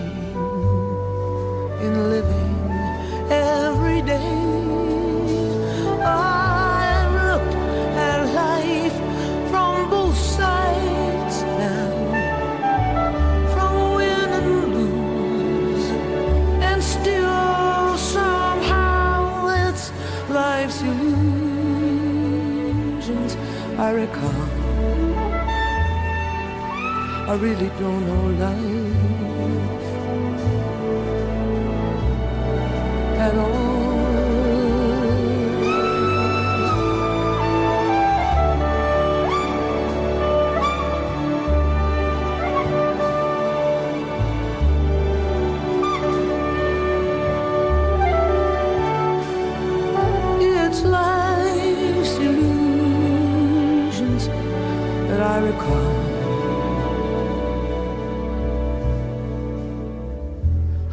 I really don't know life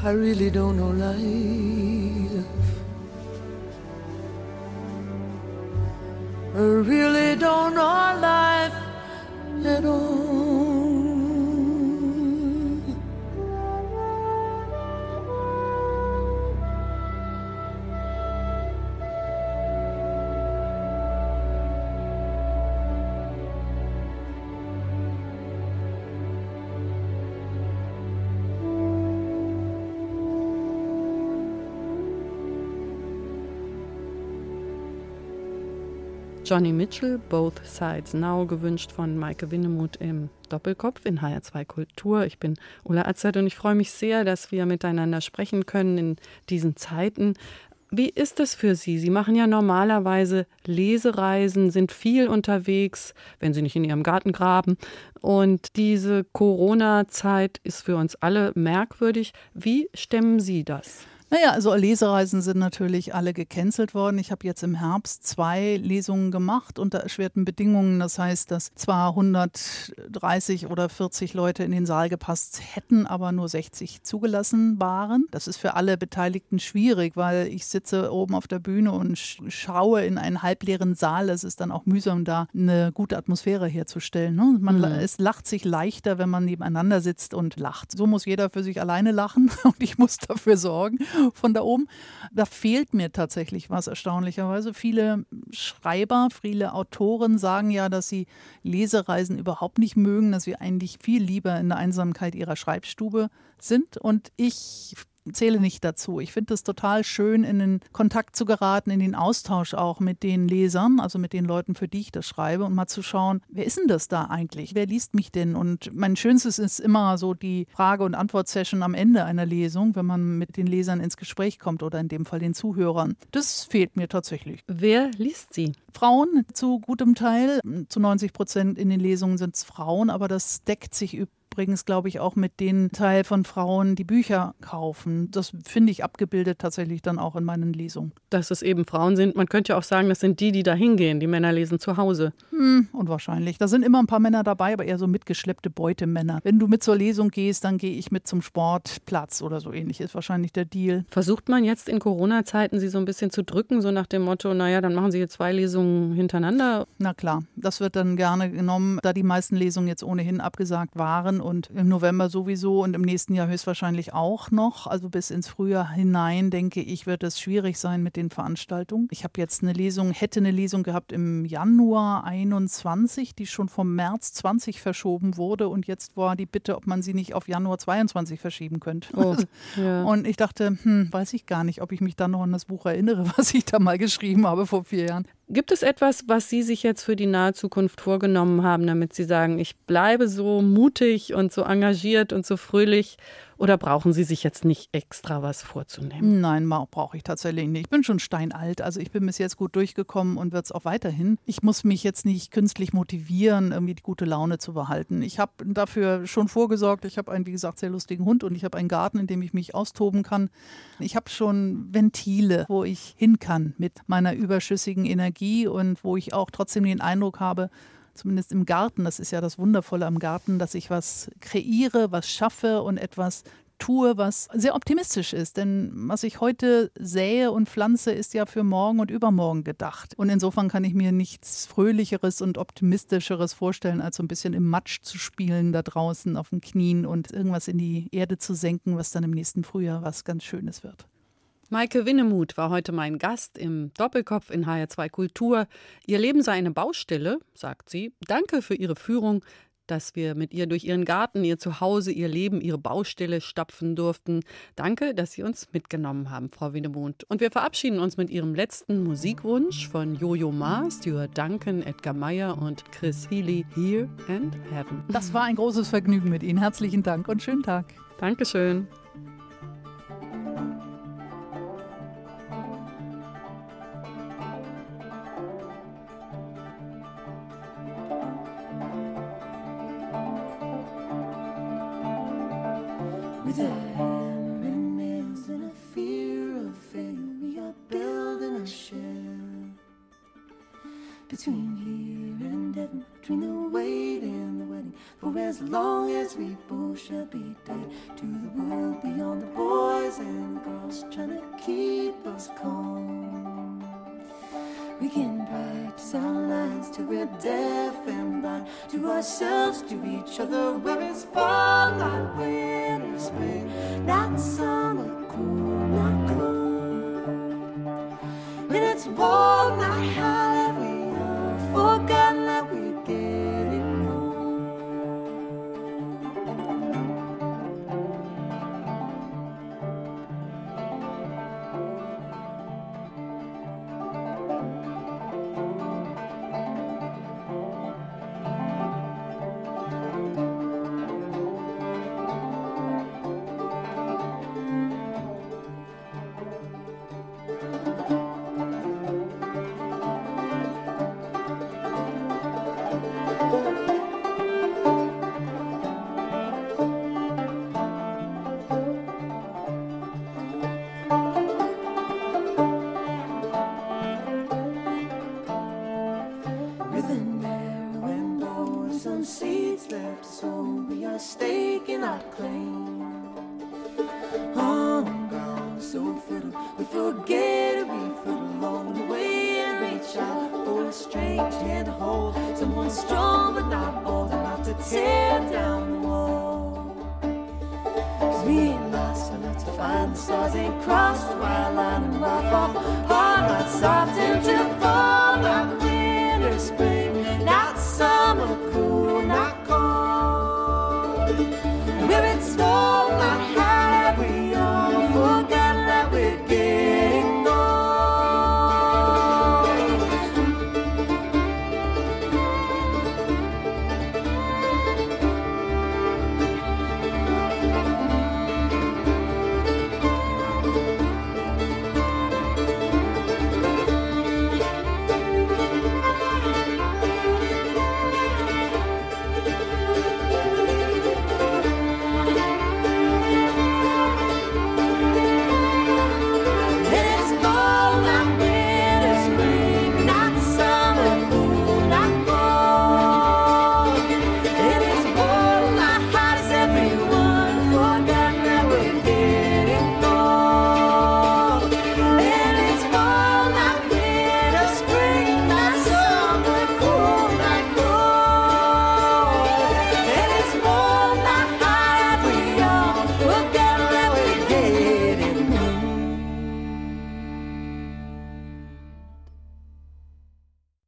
I really don't know life. Johnny Mitchell, Both Sides Now, gewünscht von Maike Winnemuth im Doppelkopf in HR2 Kultur. Ich bin Ulla Azad und ich freue mich sehr, dass wir miteinander sprechen können in diesen Zeiten. Wie ist es für Sie? Sie machen ja normalerweise Lesereisen, sind viel unterwegs, wenn Sie nicht in Ihrem Garten graben. Und diese Corona-Zeit ist für uns alle merkwürdig. Wie stemmen Sie das? Naja, also Lesereisen sind natürlich alle gecancelt worden. Ich habe jetzt im Herbst zwei Lesungen gemacht unter erschwerten Bedingungen. Das heißt, dass zwar 130 oder 40 Leute in den Saal gepasst hätten, aber nur 60 zugelassen waren. Das ist für alle Beteiligten schwierig, weil ich sitze oben auf der Bühne und schaue in einen halbleeren Saal. Es ist dann auch mühsam, da eine gute Atmosphäre herzustellen. Ne? Man, mhm. Es lacht sich leichter, wenn man nebeneinander sitzt und lacht. So muss jeder für sich alleine lachen und ich muss dafür sorgen, von da oben. Da fehlt mir tatsächlich was erstaunlicherweise. Viele Schreiber, viele Autoren sagen ja, dass sie Lesereisen überhaupt nicht mögen, dass sie eigentlich viel lieber in der Einsamkeit ihrer Schreibstube sind. Und ich zähle nicht dazu. Ich finde es total schön, in den Kontakt zu geraten, in den Austausch auch mit den Lesern, also mit den Leuten, für die ich das schreibe und mal zu schauen, wer ist denn das da eigentlich? Wer liest mich denn? Und mein Schönstes ist immer so die Frage- und Antwort-Session am Ende einer Lesung, wenn man mit den Lesern ins Gespräch kommt oder in dem Fall den Zuhörern. Das fehlt mir tatsächlich. Wer liest sie? Frauen zu gutem Teil. Zu 90 Prozent in den Lesungen sind es Frauen, aber das deckt sich übrigens übrigens, glaube ich, auch mit den Teil von Frauen, die Bücher kaufen. Das finde ich abgebildet tatsächlich dann auch in meinen Lesungen. Dass es eben Frauen sind. Man könnte ja auch sagen, das sind die, die da hingehen. Die Männer lesen zu Hause. Hm, unwahrscheinlich. Da sind immer ein paar Männer dabei, aber eher so mitgeschleppte Beutemänner. Wenn du mit zur Lesung gehst, dann gehe ich mit zum Sportplatz oder so ähnlich. Ist wahrscheinlich der Deal. Versucht man jetzt in Corona-Zeiten, sie so ein bisschen zu drücken, so nach dem Motto, naja, dann machen sie jetzt zwei Lesungen hintereinander? Na klar, das wird dann gerne genommen, da die meisten Lesungen jetzt ohnehin abgesagt waren und im November sowieso und im nächsten Jahr höchstwahrscheinlich auch noch. Also bis ins Frühjahr hinein, denke ich, wird es schwierig sein mit den Veranstaltungen. Ich habe jetzt eine Lesung, hätte eine Lesung gehabt im Januar 21, die schon vom März 20 verschoben wurde und jetzt war die Bitte, ob man sie nicht auf Januar 22 verschieben könnte. Oh, ja. Und ich dachte, hm, weiß ich gar nicht, ob ich mich dann noch an das Buch erinnere, was ich da mal geschrieben habe vor vier Jahren. Gibt es etwas, was Sie sich jetzt für die nahe Zukunft vorgenommen haben, damit Sie sagen, ich bleibe so mutig und so engagiert und so fröhlich oder brauchen Sie sich jetzt nicht extra was vorzunehmen? Nein, brauche ich tatsächlich nicht. Ich bin schon steinalt. Also ich bin bis jetzt gut durchgekommen und wird es auch weiterhin. Ich muss mich jetzt nicht künstlich motivieren, irgendwie die gute Laune zu behalten. Ich habe dafür schon vorgesorgt. Ich habe einen, wie gesagt, sehr lustigen Hund und ich habe einen Garten, in dem ich mich austoben kann. Ich habe schon Ventile, wo ich hin kann mit meiner überschüssigen Energie und wo ich auch trotzdem den Eindruck habe, zumindest im Garten, das ist ja das Wundervolle am Garten, dass ich was kreiere, was schaffe und etwas tue, was sehr optimistisch ist. Denn was ich heute sähe und pflanze, ist ja für morgen und übermorgen gedacht. Und insofern kann ich mir nichts Fröhlicheres und Optimistischeres vorstellen, als so ein bisschen im Matsch zu spielen da draußen auf den Knien und irgendwas in die Erde zu senken, was dann im nächsten Frühjahr was ganz Schönes wird. Maike Winnemuth war heute mein Gast im Doppelkopf in HR2 Kultur. Ihr Leben sei eine Baustelle, sagt sie. Danke für Ihre Führung, dass wir mit ihr durch Ihren Garten, Ihr Zuhause, Ihr Leben, Ihre Baustelle stapfen durften. Danke, dass Sie uns mitgenommen haben, Frau Winnemuth. Und wir verabschieden uns mit Ihrem letzten Musikwunsch von Jojo Ma, Stuart Duncan, Edgar Meyer und Chris Healy, Here and Heaven. Das war ein großes Vergnügen mit Ihnen. Herzlichen Dank und schönen Tag. Dankeschön. With a hammer and nails and a fear of failure, we are building a shell between here and heaven, between the wait and the wedding. For as long as we both shall be dead to the world beyond the boys and girls trying to keep us calm. We can practice our lines till we're deaf and blind to ourselves, to each other. Where it's fall, not We forget we foot along the way and reach out for a strange hand to hold. Someone strong but not bold enough to tear down the wall. Cause we ain't lost enough to find the stars, ain't crossed the wild line and rough off. Hard not soft into fall, like winter, spring.